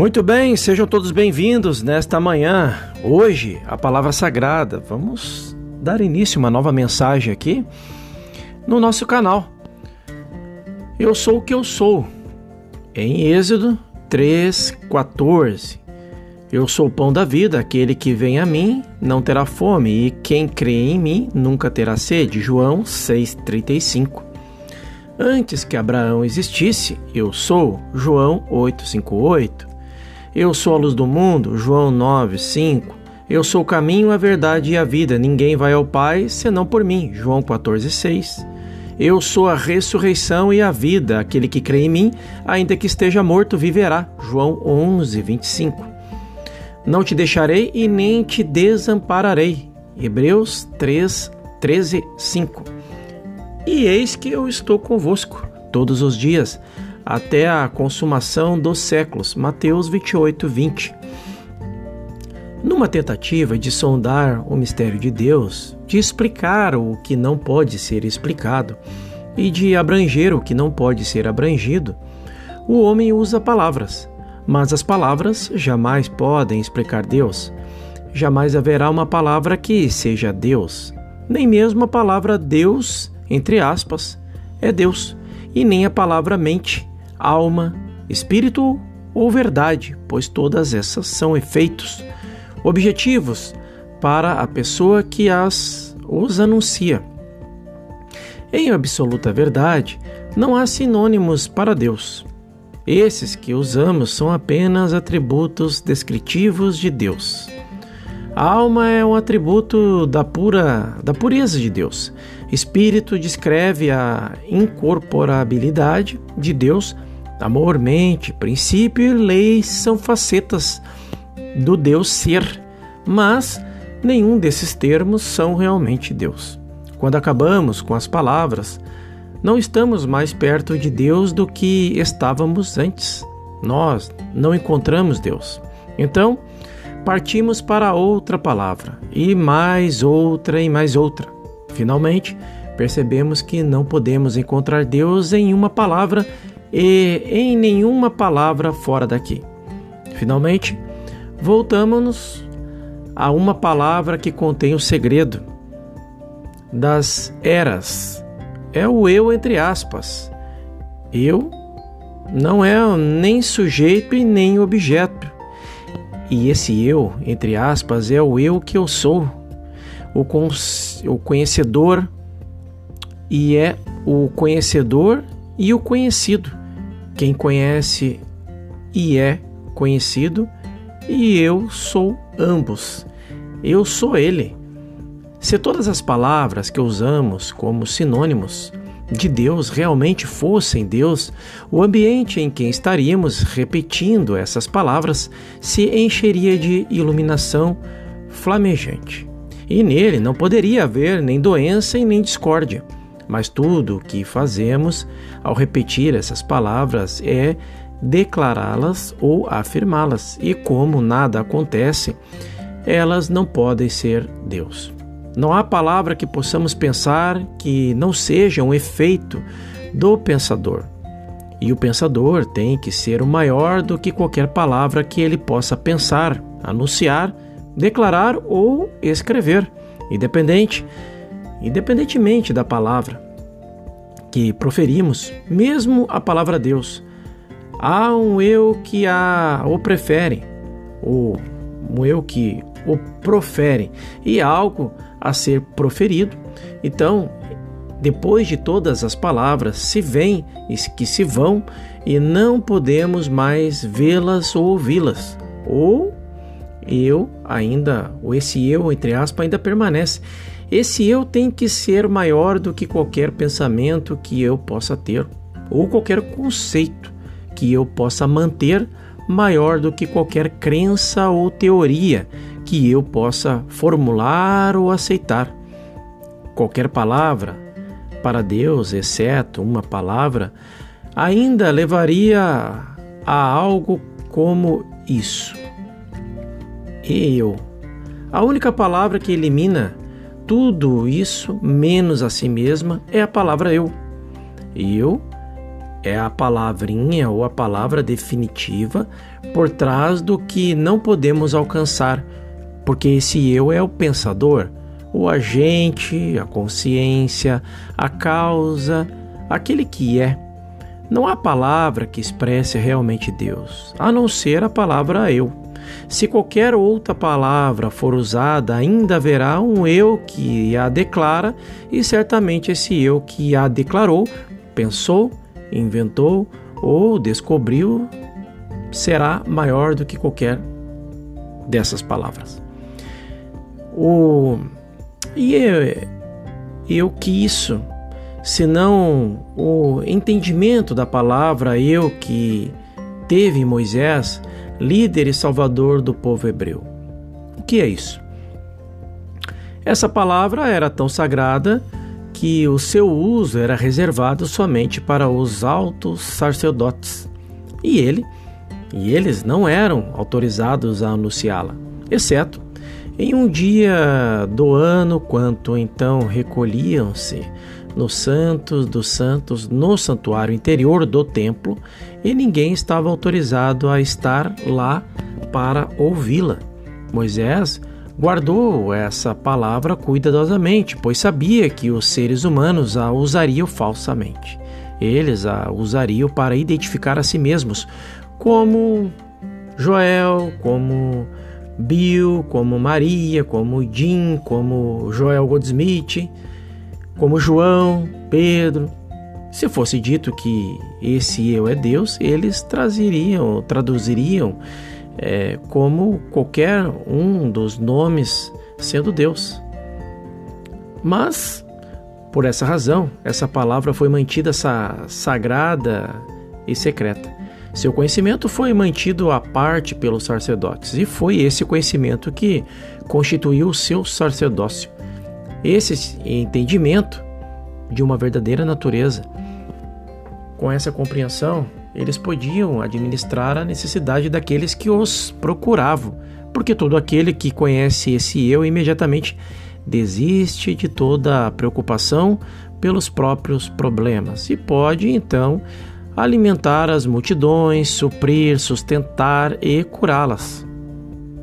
Muito bem, sejam todos bem-vindos nesta manhã. Hoje, a palavra sagrada. Vamos dar início a uma nova mensagem aqui no nosso canal. Eu sou o que eu sou. Em Êxodo 3:14. Eu sou o pão da vida, aquele que vem a mim não terá fome, e quem crê em mim nunca terá sede. João 6:35. Antes que Abraão existisse, eu sou. João 8:58. Eu sou a luz do mundo. João 9:5. Eu sou o caminho, a verdade e a vida. Ninguém vai ao Pai senão por mim. João 14:6. Eu sou a ressurreição e a vida. Aquele que crê em mim, ainda que esteja morto, viverá. João 11, 25. Não te deixarei e nem te desampararei. Hebreus 3, 13, 5. E eis que eu estou convosco todos os dias, até a consumação dos séculos. Mateus 28, 20. Numa tentativa de sondar o mistério de Deus, de explicar o que não pode ser explicado e de abranger o que não pode ser abrangido, o homem usa palavras, mas as palavras jamais podem explicar Deus. Jamais haverá uma palavra que seja Deus, nem mesmo a palavra Deus, entre aspas, é Deus, e nem a palavra mente, alma, espírito ou verdade, pois todas essas são efeitos objetivos para a pessoa que as os anuncia. Em absoluta verdade, não há sinônimos para Deus. Esses que usamos são apenas atributos descritivos de Deus. A alma é um atributo da pura da pureza de Deus. Espírito descreve a incorporabilidade de Deus. Amor, mente, princípio e leis são facetas do Deus ser, mas nenhum desses termos são realmente Deus. Quando acabamos com as palavras, não estamos mais perto de Deus do que estávamos antes. Nós não encontramos Deus. Então, partimos para outra palavra, e mais outra e mais outra. Finalmente, percebemos que não podemos encontrar Deus em uma palavra e em nenhuma palavra fora daqui. Finalmente, voltamos-nos a uma palavra que contém o segredo das eras. É o eu entre aspas. Eu não é nem sujeito e nem objeto. E esse eu, entre aspas, é o eu que eu sou, o, o conhecedor, e é o conhecedor e o conhecido. Quem conhece e é conhecido e eu sou ambos. Eu sou Ele. Se todas as palavras que usamos como sinônimos de Deus realmente fossem Deus, o ambiente em que estaríamos repetindo essas palavras se encheria de iluminação flamejante. E nele não poderia haver nem doença e nem discórdia. Mas tudo o que fazemos ao repetir essas palavras é declará-las ou afirmá-las, e como nada acontece, elas não podem ser Deus. Não há palavra que possamos pensar que não seja um efeito do pensador. E o pensador tem que ser o maior do que qualquer palavra que ele possa pensar, anunciar, declarar ou escrever, independente, independentemente da palavra que proferimos, mesmo a palavra Deus Há um eu que a, o prefere, ou um eu que o profere, e algo a ser proferido. Então, depois de todas as palavras se vêm e que se vão, e não podemos mais vê-las ou ouvi-las. Ou eu ainda, ou esse eu, entre aspas, ainda permanece. Esse eu tem que ser maior do que qualquer pensamento que eu possa ter, ou qualquer conceito que eu possa manter maior do que qualquer crença ou teoria que eu possa formular ou aceitar. Qualquer palavra para Deus, exceto uma palavra, ainda levaria a algo como isso. Eu. A única palavra que elimina tudo isso menos a si mesma é a palavra eu. Eu é a palavrinha ou a palavra definitiva por trás do que não podemos alcançar, porque esse eu é o pensador, o agente, a consciência, a causa, aquele que é. Não há palavra que expresse realmente Deus, a não ser a palavra eu. Se qualquer outra palavra for usada, ainda haverá um eu que a declara, e certamente esse eu que a declarou, pensou, inventou ou descobriu será maior do que qualquer dessas palavras. O e eu, eu que isso, senão o entendimento da palavra eu que teve Moisés, líder e salvador do povo hebreu. O que é isso? Essa palavra era tão sagrada que o seu uso era reservado somente para os altos sacerdotes. E ele, e eles não eram autorizados a anunciá-la, exceto em um dia do ano, quanto então recolhiam-se nos santos dos santos no santuário interior do templo, e ninguém estava autorizado a estar lá para ouvi-la. Moisés guardou essa palavra cuidadosamente, pois sabia que os seres humanos a usariam falsamente. Eles a usariam para identificar a si mesmos, como Joel, como Bill, como Maria, como Jim, como Joel Goldsmith, como João, Pedro. Se fosse dito que esse eu é Deus, eles trazeriam, traduziriam é, como qualquer um dos nomes sendo Deus. Mas, por essa razão, essa palavra foi mantida sagrada e secreta. Seu conhecimento foi mantido à parte pelos sacerdotes, e foi esse conhecimento que constituiu o seu sacerdócio. Esse entendimento de uma verdadeira natureza. Com essa compreensão, eles podiam administrar a necessidade daqueles que os procuravam, porque todo aquele que conhece esse eu imediatamente desiste de toda a preocupação pelos próprios problemas e pode então alimentar as multidões, suprir, sustentar e curá-las.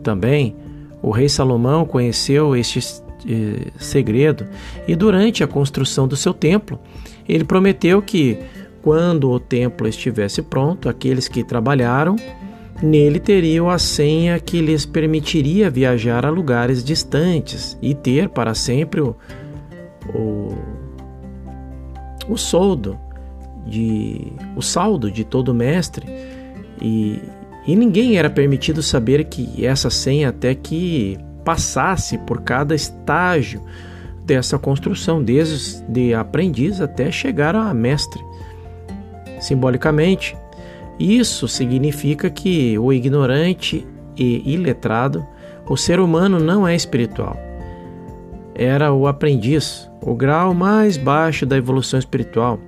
Também o rei Salomão conheceu este eh, segredo. E durante a construção do seu templo, ele prometeu que quando o templo estivesse pronto, aqueles que trabalharam nele teriam a senha que lhes permitiria viajar a lugares distantes e ter para sempre o, o, o soldo de o saldo de todo mestre. E, e ninguém era permitido saber que essa senha até que passasse por cada estágio dessa construção, desde aprendiz até chegar a mestre. Simbolicamente, isso significa que o ignorante e iletrado, o ser humano não é espiritual. Era o aprendiz, o grau mais baixo da evolução espiritual.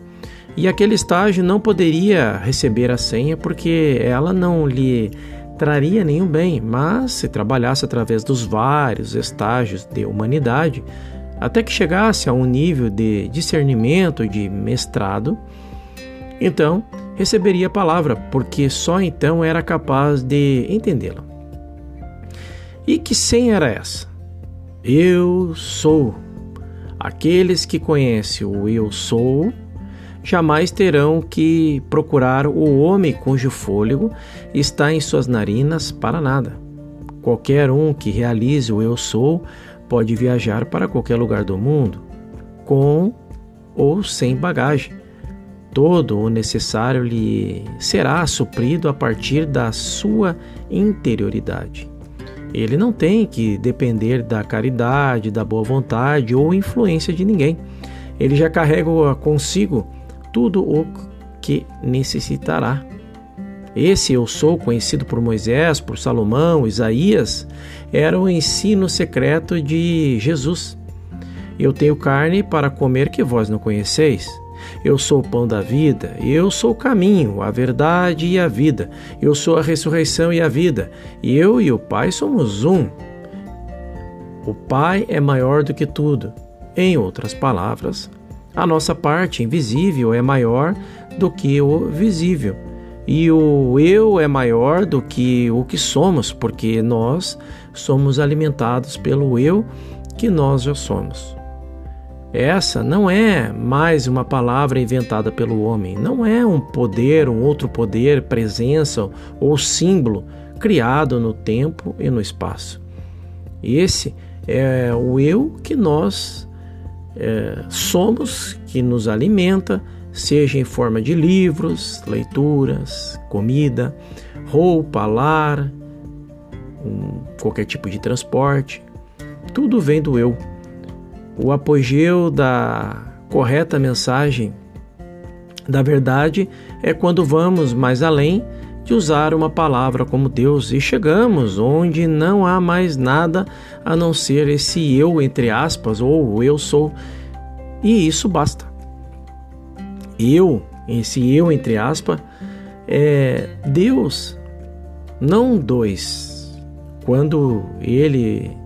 E aquele estágio não poderia receber a senha porque ela não lhe traria nenhum bem, mas se trabalhasse através dos vários estágios de humanidade, até que chegasse a um nível de discernimento de mestrado, então receberia a palavra, porque só então era capaz de entendê-la. E que senha era essa? Eu sou. Aqueles que conhecem o eu sou jamais terão que procurar o homem cujo fôlego está em suas narinas para nada. Qualquer um que realize o eu sou pode viajar para qualquer lugar do mundo, com ou sem bagagem. Todo o necessário lhe será suprido a partir da sua interioridade. Ele não tem que depender da caridade, da boa vontade ou influência de ninguém. Ele já carrega consigo tudo o que necessitará. Esse eu sou, conhecido por Moisés, por Salomão, Isaías, era o ensino secreto de Jesus. Eu tenho carne para comer que vós não conheceis. Eu sou o pão da vida, eu sou o caminho, a verdade e a vida. Eu sou a ressurreição e a vida. Eu e o Pai somos um. O Pai é maior do que tudo. Em outras palavras, A nossa parte invisível é maior do que o visível. E o eu é maior do que o que somos, porque nós somos alimentados pelo eu que nós já somos. Essa não é mais uma palavra inventada pelo homem, não é um poder, um outro poder, presença ou símbolo criado no tempo e no espaço. Esse é o eu que nós é, somos, que nos alimenta, seja em forma de livros, leituras, comida, roupa, lar, um, qualquer tipo de transporte. Tudo vem do eu. O apogeu da correta mensagem da verdade é quando vamos mais além de usar uma palavra como Deus e chegamos onde não há mais nada a não ser esse eu, entre aspas, ou eu sou, e isso basta. Eu, esse eu, entre aspas, é Deus, não dois. Quando Ele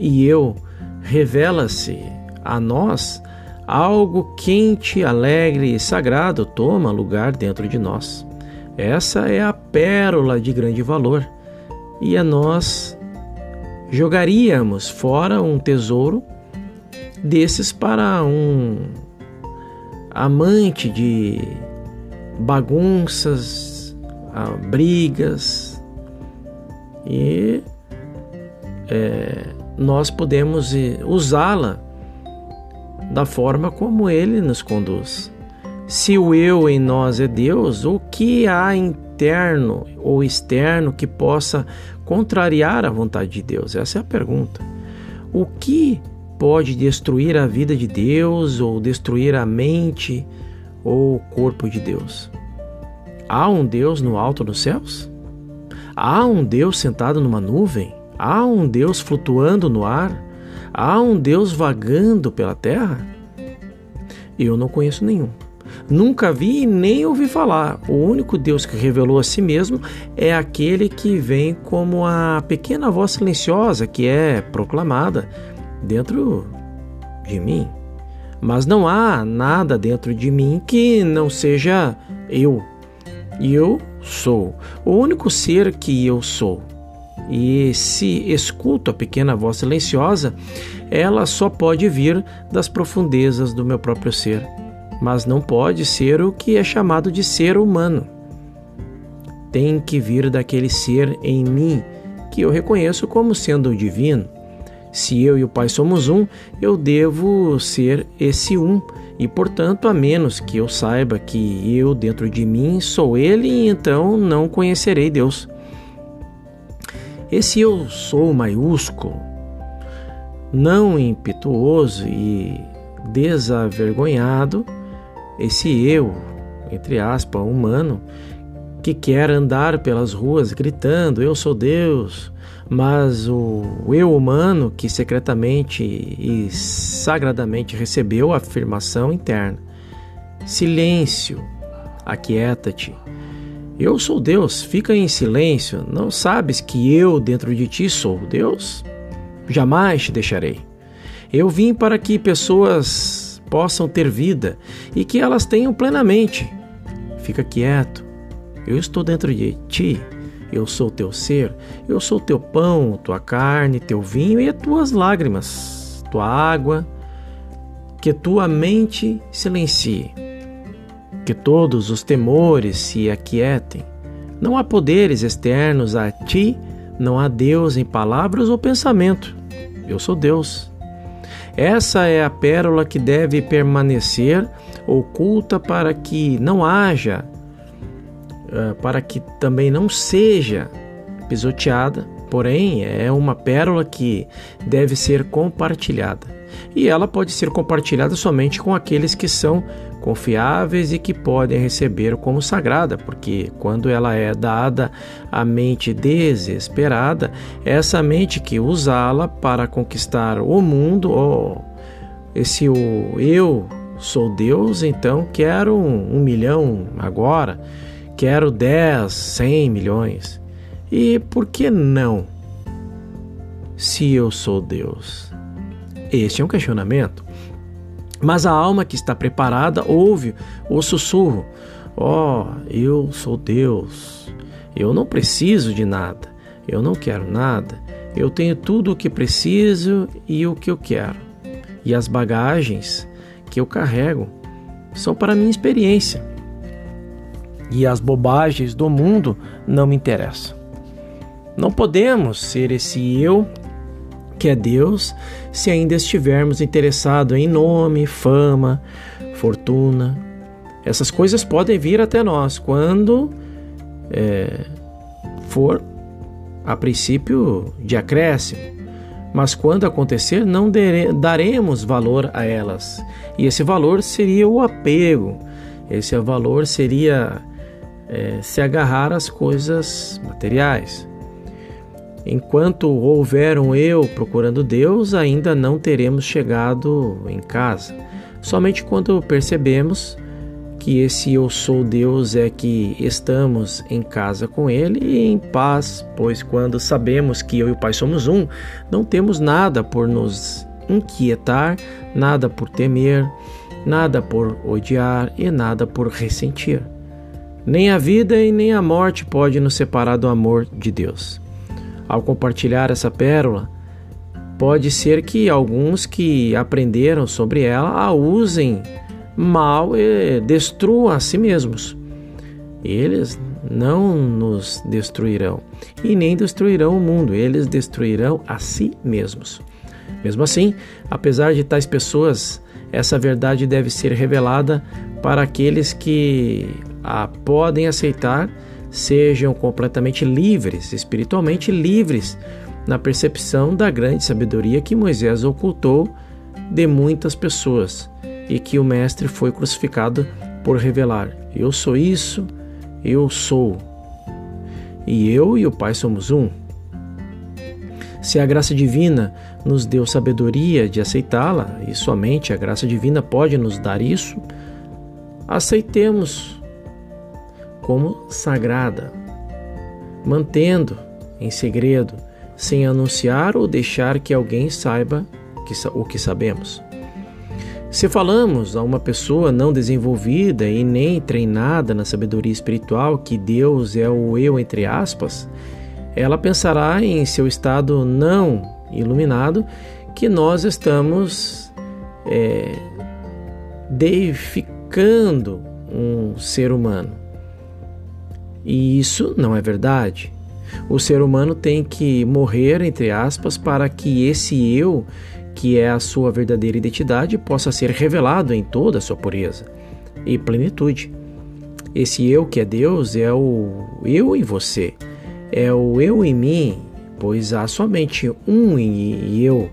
e eu revela-se a nós, algo quente, alegre e sagrado toma lugar dentro de nós. Essa é a pérola de grande valor. E a nós jogaríamos fora um tesouro desses para um amante de bagunças, brigas e é, nós podemos usá-la da forma como ele nos conduz. Se o eu em nós é Deus, o que há interno ou externo que possa contrariar a vontade de Deus? Essa é a pergunta. O que pode destruir a vida de Deus ou destruir a mente ou o corpo de Deus? Há um Deus no alto dos céus? Há um Deus sentado numa nuvem? Há um Deus flutuando no ar? Há um Deus vagando pela terra? Eu não conheço nenhum. Nunca vi e nem ouvi falar. O único Deus que revelou a si mesmo é aquele que vem como a pequena voz silenciosa que é proclamada dentro de mim. Mas não há nada dentro de mim que não seja eu. E eu sou o único ser que eu sou. E se escuto a pequena voz silenciosa, ela só pode vir das profundezas do meu próprio ser mas não pode ser o que é chamado de ser humano. Tem que vir daquele ser em mim que eu reconheço como sendo divino. Se eu e o Pai somos um, eu devo ser esse um, e portanto, a menos que eu saiba que eu dentro de mim sou Ele, então não conhecerei Deus. Esse eu sou maiúsculo, não impetuoso e desavergonhado, esse eu, entre aspas, humano, que quer andar pelas ruas gritando: Eu sou Deus, mas o eu humano que secretamente e sagradamente recebeu a afirmação interna: Silêncio, aquieta-te. Eu sou Deus, fica em silêncio. Não sabes que eu dentro de ti sou Deus? Jamais te deixarei. Eu vim para que pessoas possam ter vida e que elas tenham plenamente. Fica quieto. Eu estou dentro de ti. Eu sou teu ser. Eu sou teu pão, tua carne, teu vinho e as tuas lágrimas, tua água. Que tua mente silencie. Que todos os temores se aquietem. Não há poderes externos a ti, não há Deus em palavras ou pensamento. Eu sou Deus. Essa é a pérola que deve permanecer oculta para que não haja, eh, para que também não seja pisoteada, porém é uma pérola que deve ser compartilhada. E ela pode ser compartilhada somente com aqueles que são confiáveis e que podem receber como sagrada, porque quando ela é dada à mente desesperada, essa mente que usá-la para conquistar o mundo, oh, esse o eu sou Deus, então quero um, um milhão agora, quero dez, cem milhões. E por que não? Se eu sou Deus? Este é um questionamento. Mas a alma que está preparada ouve o sussurro: Ó, oh, eu sou Deus, eu não preciso de nada, eu não quero nada, eu tenho tudo o que preciso e o que eu quero. E as bagagens que eu carrego são para minha experiência. E as bobagens do mundo não me interessam. Não podemos ser esse eu que é Deus se ainda estivermos interessados em nome, fama, fortuna. Essas coisas podem vir até nós quando é, for a princípio de acréscimo, mas quando acontecer, não daremos valor a elas. E esse valor seria o apego, esse valor seria é, se agarrar às coisas materiais. Enquanto houver um eu procurando Deus, ainda não teremos chegado em casa. Somente quando percebemos que esse eu sou Deus é que estamos em casa com Ele e em paz, pois quando sabemos que eu e o Pai somos um, não temos nada por nos inquietar, nada por temer, nada por odiar e nada por ressentir. Nem a vida e nem a morte pode nos separar do amor de Deus. Ao compartilhar essa pérola, pode ser que alguns que aprenderam sobre ela a usem mal e destruam a si mesmos. Eles não nos destruirão e nem destruirão o mundo, eles destruirão a si mesmos. Mesmo assim, apesar de tais pessoas, essa verdade deve ser revelada para aqueles que a podem aceitar, sejam completamente livres, espiritualmente livres, na percepção da grande sabedoria que Moisés ocultou de muitas pessoas e que o Mestre foi crucificado por revelar: Eu sou isso, eu sou. E eu e o Pai somos um. Se a graça divina nos deu sabedoria de aceitá-la, e somente a graça divina pode nos dar isso, aceitemos como sagrada, mantendo em segredo, sem anunciar ou deixar que alguém saiba o que sabemos. Se falamos a uma pessoa não desenvolvida e nem treinada na sabedoria espiritual que Deus é o eu, entre aspas, ela pensará em seu estado não iluminado que nós estamos é, deificando um ser humano. E isso não é verdade. O ser humano tem que morrer, entre aspas, para que esse eu que é a sua verdadeira identidade, possa ser revelado em toda a sua pureza e plenitude. Esse eu que é Deus é o eu em você, é o eu em mim, pois há somente um e eu,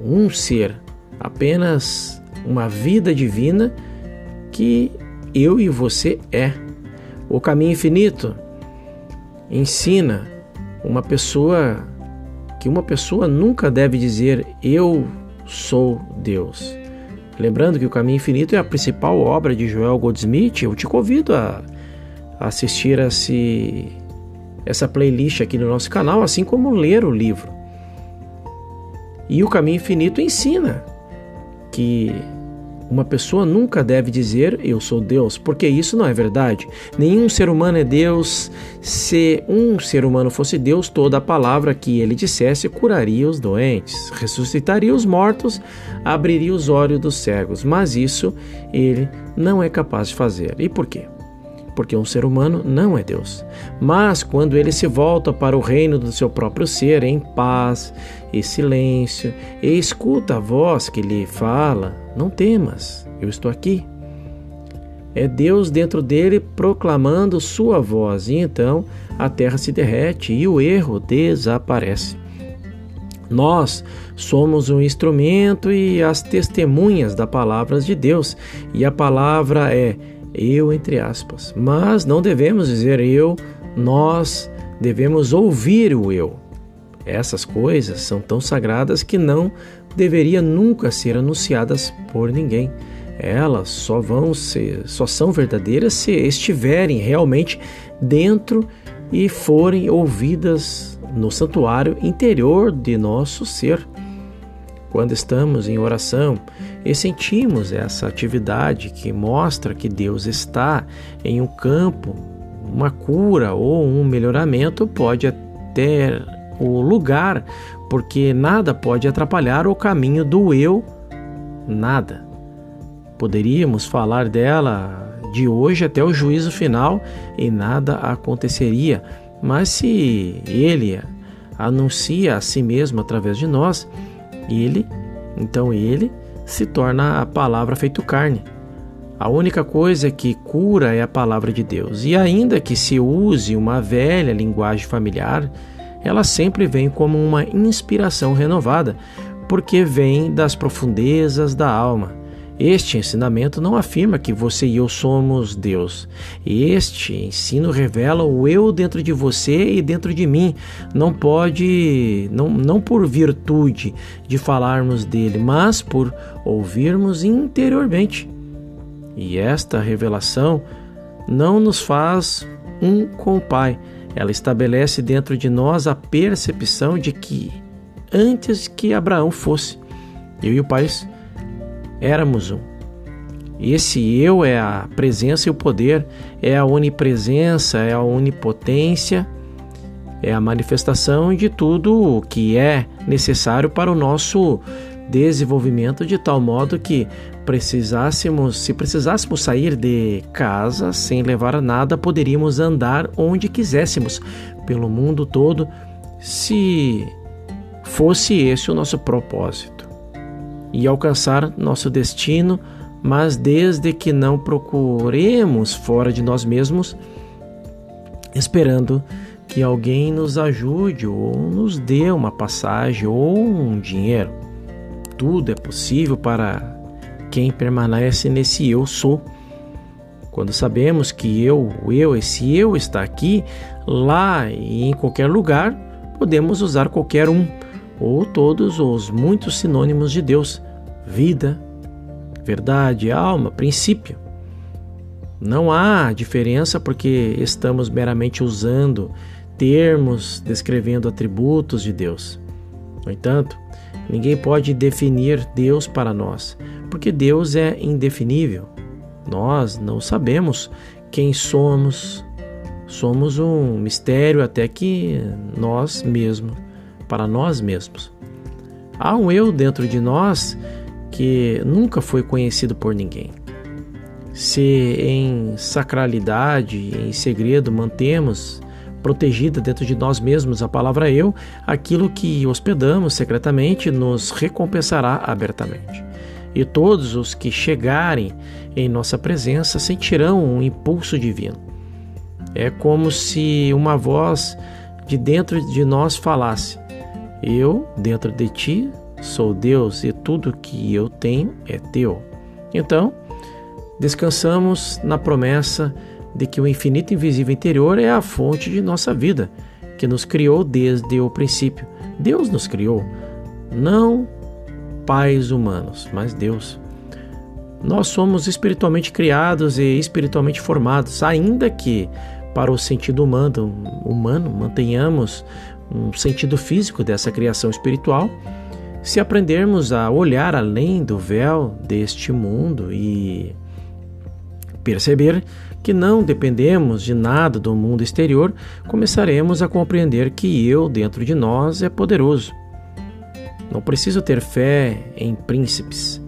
um ser, apenas uma vida divina que eu e você é. O caminho infinito ensina uma pessoa que uma pessoa nunca deve dizer eu sou Deus. Lembrando que o Caminho Infinito é a principal obra de Joel Goldsmith, eu te convido a, assistir a esse, essa playlist aqui no nosso canal, assim como ler o livro. E o Caminho Infinito ensina que uma pessoa nunca deve dizer eu sou Deus, porque isso não é verdade. Nenhum ser humano é Deus. Se um ser humano fosse Deus, toda a palavra que ele dissesse curaria os doentes, ressuscitaria os mortos, abriria os olhos dos cegos. Mas isso ele não é capaz de fazer. E por quê? Porque um ser humano não é Deus. Mas quando ele se volta para o reino do seu próprio ser, em paz e silêncio, e escuta a voz que lhe fala: Não temas, eu estou aqui. É Deus dentro dele proclamando sua voz, e então a terra se derrete e o erro desaparece. Nós somos um instrumento e as testemunhas da palavra de Deus, e a palavra é eu entre aspas. Mas não devemos dizer eu, nós devemos ouvir o eu. Essas coisas são tão sagradas que não deveria nunca ser anunciadas por ninguém. Elas só vão ser, só são verdadeiras se estiverem realmente dentro e forem ouvidas no santuário interior de nosso ser. Quando estamos em oração e sentimos essa atividade que mostra que Deus está em um campo, uma cura ou um melhoramento pode ter o lugar, porque nada pode atrapalhar o caminho do eu, nada. Poderíamos falar dela de hoje até o juízo final e nada aconteceria, mas se ele anuncia a si mesmo através de nós, ele, então ele se torna a palavra feito carne. A única coisa que cura é a palavra de Deus. E ainda que se use uma velha linguagem familiar, ela sempre vem como uma inspiração renovada, porque vem das profundezas da alma. Este ensinamento não afirma que você e eu somos Deus. Este ensino revela o eu dentro de você e dentro de mim. Não pode, não, não por virtude de falarmos dele, mas por ouvirmos interiormente. E esta revelação não nos faz um com o Pai. Ela estabelece dentro de nós a percepção de que antes que Abraão fosse, eu e o Pai éramos um. Esse eu é a presença e o poder, é a onipresença, é a onipotência, é a manifestação de tudo o que é necessário para o nosso desenvolvimento de tal modo que precisássemos, se precisássemos sair de casa sem levar nada, poderíamos andar onde quiséssemos pelo mundo todo, se fosse esse o nosso propósito e alcançar nosso destino, mas desde que não procuremos fora de nós mesmos, esperando que alguém nos ajude ou nos dê uma passagem ou um dinheiro. Tudo é possível para quem permanece nesse eu sou. Quando sabemos que eu, eu, esse eu está aqui, lá e em qualquer lugar, podemos usar qualquer um ou todos os muitos sinônimos de Deus: vida, verdade, alma, princípio. Não há diferença porque estamos meramente usando termos descrevendo atributos de Deus. No entanto, ninguém pode definir Deus para nós, porque Deus é indefinível. Nós não sabemos quem somos. Somos um mistério até que nós mesmos para nós mesmos. Há um eu dentro de nós que nunca foi conhecido por ninguém. Se em sacralidade, em segredo, mantemos protegida dentro de nós mesmos a palavra eu, aquilo que hospedamos secretamente nos recompensará abertamente. E todos os que chegarem em nossa presença sentirão um impulso divino. É como se uma voz de dentro de nós falasse: eu, dentro de ti, sou Deus e tudo que eu tenho é teu. Então, descansamos na promessa de que o infinito invisível interior é a fonte de nossa vida, que nos criou desde o princípio. Deus nos criou, não pais humanos, mas Deus. Nós somos espiritualmente criados e espiritualmente formados, ainda que para o sentido humano, humano mantenhamos um sentido físico dessa criação espiritual, se aprendermos a olhar além do véu deste mundo e perceber que não dependemos de nada do mundo exterior, começaremos a compreender que eu dentro de nós é poderoso. Não preciso ter fé em príncipes.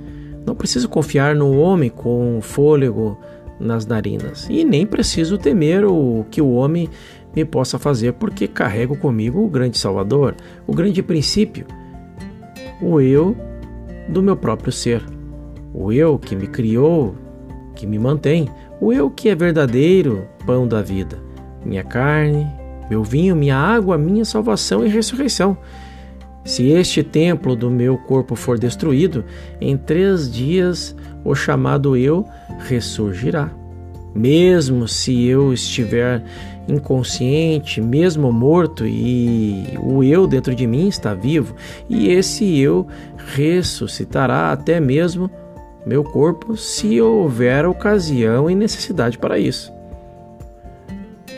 Não preciso confiar no homem com fôlego nas narinas. E nem preciso temer o que o homem me possa fazer, porque carrego comigo o grande Salvador, o grande princípio, o eu do meu próprio ser, o eu que me criou, que me mantém, o eu que é verdadeiro pão da vida, minha carne, meu vinho, minha água, minha salvação e ressurreição. Se este templo do meu corpo for destruído, em três dias o chamado eu ressurgirá. Mesmo se eu estiver inconsciente, mesmo morto, e o eu dentro de mim está vivo, e esse eu ressuscitará até mesmo meu corpo se houver ocasião e necessidade para isso.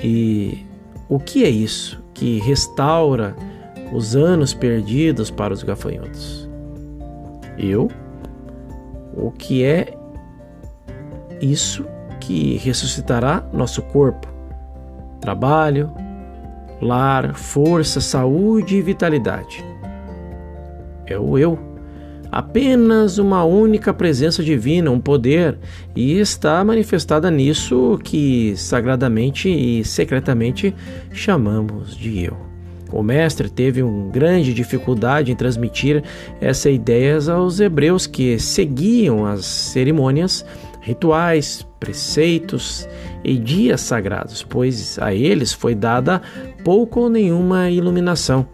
E o que é isso que restaura os anos perdidos para os gafanhotos? Eu? O que é isso que ressuscitará nosso corpo? Trabalho, lar, força, saúde e vitalidade. É o eu. Apenas uma única presença divina, um poder, e está manifestada nisso que sagradamente e secretamente chamamos de eu. O mestre teve uma grande dificuldade em transmitir essas ideias aos hebreus que seguiam as cerimônias, rituais, preceitos e dias sagrados, pois a eles foi dada pouco ou nenhuma iluminação.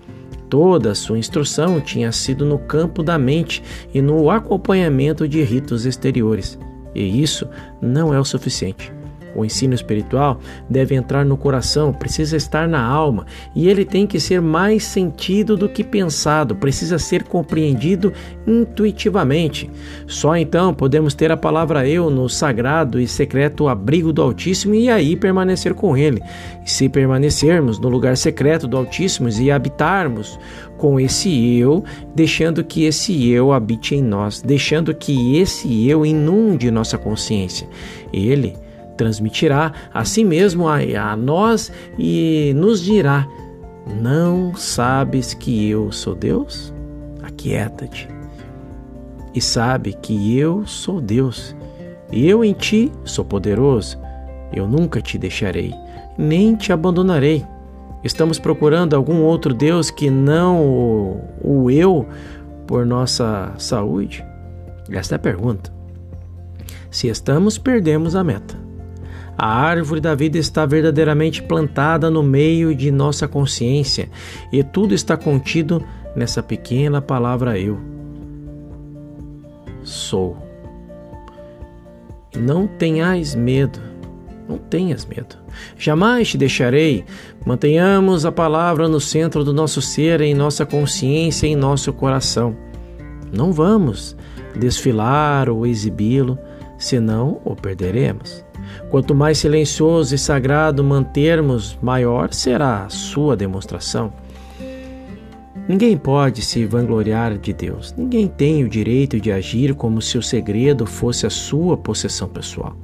Toda a sua instrução tinha sido no campo da mente e no acompanhamento de ritos exteriores. E isso não é o suficiente. O ensino espiritual deve entrar no coração, precisa estar na alma e ele tem que ser mais sentido do que pensado, precisa ser compreendido intuitivamente. Só então podemos ter a palavra eu no sagrado e secreto abrigo do Altíssimo e aí permanecer com ele. Se permanecermos no lugar secreto do Altíssimo e habitarmos com esse eu, deixando que esse eu habite em nós, deixando que esse eu inunde nossa consciência. Ele transmitirá a si mesmo a, a nós e nos dirá: Não sabes que eu sou Deus? Aquieta-te e sabe que eu sou Deus. Eu em ti sou poderoso. Eu nunca te deixarei, nem te abandonarei. Estamos procurando algum outro Deus que não o, o eu por nossa saúde? Esta é a pergunta. Se estamos, perdemos a meta. A árvore da vida está verdadeiramente plantada no meio de nossa consciência e tudo está contido nessa pequena palavra eu. Sou. Não tenhais medo. Não tenhas medo. Jamais te deixarei. Mantenhamos a palavra no centro do nosso ser, em nossa consciência, em nosso coração. Não vamos desfilar ou exibi-lo, senão o perderemos. Quanto mais silencioso e sagrado mantermos, maior será a sua demonstração. Ninguém pode se vangloriar de Deus. Ninguém tem o direito de agir como se o segredo fosse a sua possessão pessoal.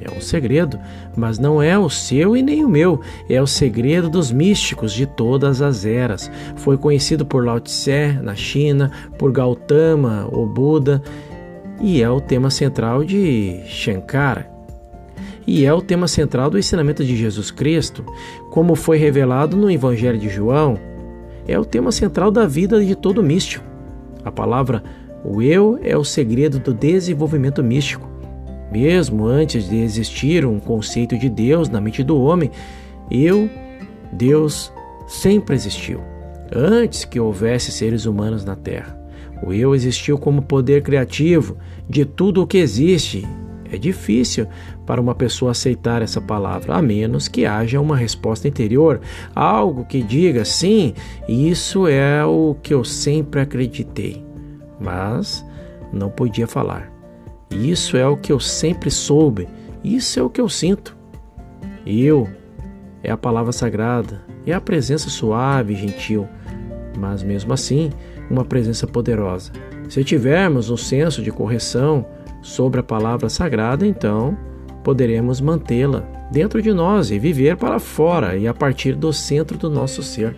É um segredo, mas não é o seu e nem o meu. É o segredo dos místicos de todas as eras. Foi conhecido por Lao Tse na China, por Gautama, o Buda, e é o tema central de Shankara e é o tema central do ensinamento de Jesus Cristo, como foi revelado no Evangelho de João. É o tema central da vida de todo místico. A palavra o eu é o segredo do desenvolvimento místico. Mesmo antes de existir um conceito de Deus na mente do homem, eu, Deus, sempre existiu. Antes que houvesse seres humanos na Terra, o eu existiu como poder criativo de tudo o que existe é difícil para uma pessoa aceitar essa palavra, a menos que haja uma resposta interior, algo que diga sim, isso é o que eu sempre acreditei, mas não podia falar. Isso é o que eu sempre soube, isso é o que eu sinto. Eu é a palavra sagrada, é a presença suave e gentil, mas mesmo assim, uma presença poderosa. Se tivermos um senso de correção, sobre a palavra sagrada, então poderemos mantê-la dentro de nós e viver para fora e a partir do centro do nosso ser.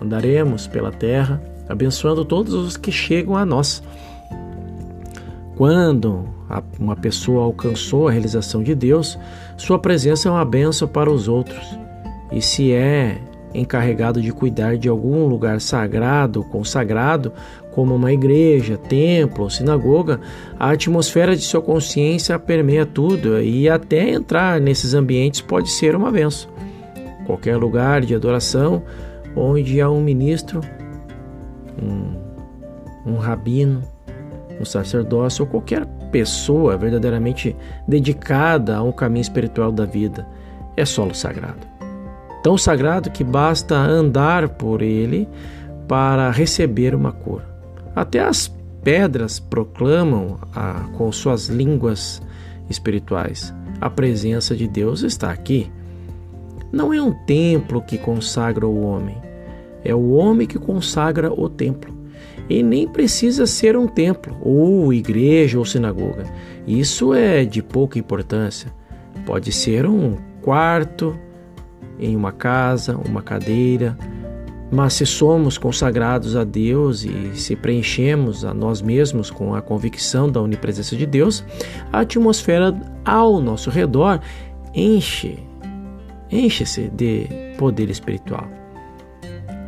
Andaremos pela terra abençoando todos os que chegam a nós. Quando uma pessoa alcançou a realização de Deus, sua presença é uma benção para os outros. E se é encarregado de cuidar de algum lugar sagrado, consagrado, como uma igreja, templo ou sinagoga, a atmosfera de sua consciência permeia tudo e até entrar nesses ambientes pode ser uma benção. Qualquer lugar de adoração onde há um ministro, um, um rabino, um sacerdócio ou qualquer pessoa verdadeiramente dedicada a um caminho espiritual da vida é solo sagrado. Tão sagrado que basta andar por ele para receber uma cura. Até as pedras proclamam a, com suas línguas espirituais: a presença de Deus está aqui. Não é um templo que consagra o homem, é o homem que consagra o templo. E nem precisa ser um templo, ou igreja, ou sinagoga. Isso é de pouca importância. Pode ser um quarto em uma casa, uma cadeira, mas se somos consagrados a Deus e se preenchemos a nós mesmos com a convicção da onipresença de Deus, a atmosfera ao nosso redor enche, enche-se de poder espiritual.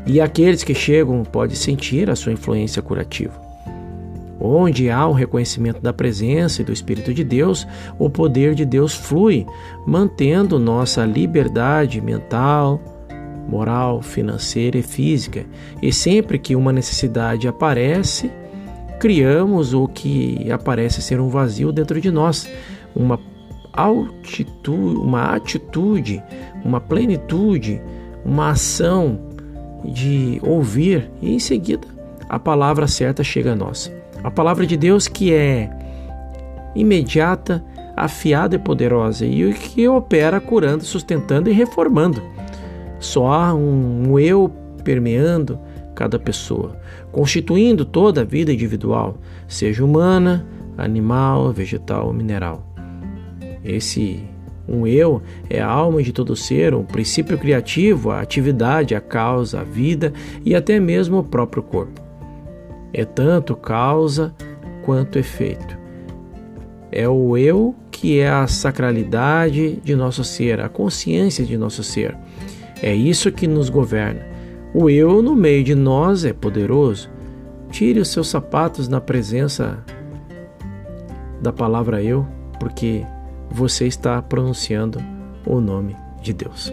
E aqueles que chegam podem sentir a sua influência curativa. Onde há um reconhecimento da presença e do Espírito de Deus, o poder de Deus flui, mantendo nossa liberdade mental, moral, financeira e física. E sempre que uma necessidade aparece, criamos o que aparece ser um vazio dentro de nós, uma altitude, uma atitude, uma plenitude, uma ação de ouvir e em seguida a palavra certa chega a nós. A palavra de Deus que é imediata, afiada e poderosa e que opera curando, sustentando e reformando. Só há um, eu permeando cada pessoa, constituindo toda a vida individual, seja humana, animal, vegetal ou mineral. Esse um eu é a alma de todo ser, o um princípio criativo, a atividade, a causa, a vida e até mesmo o próprio corpo. É tanto causa quanto efeito. É o eu que é a sacralidade de nosso ser, a consciência de nosso ser. É isso que nos governa. O eu no meio de nós é poderoso. Tire os seus sapatos na presença da palavra eu, porque você está pronunciando o nome de Deus.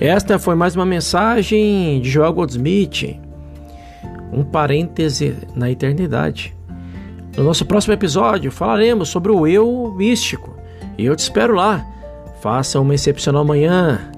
Esta foi mais uma mensagem de Joel Goldsmith, um parêntese na eternidade. No nosso próximo episódio falaremos sobre o eu místico e eu te espero lá. Faça uma excepcional manhã.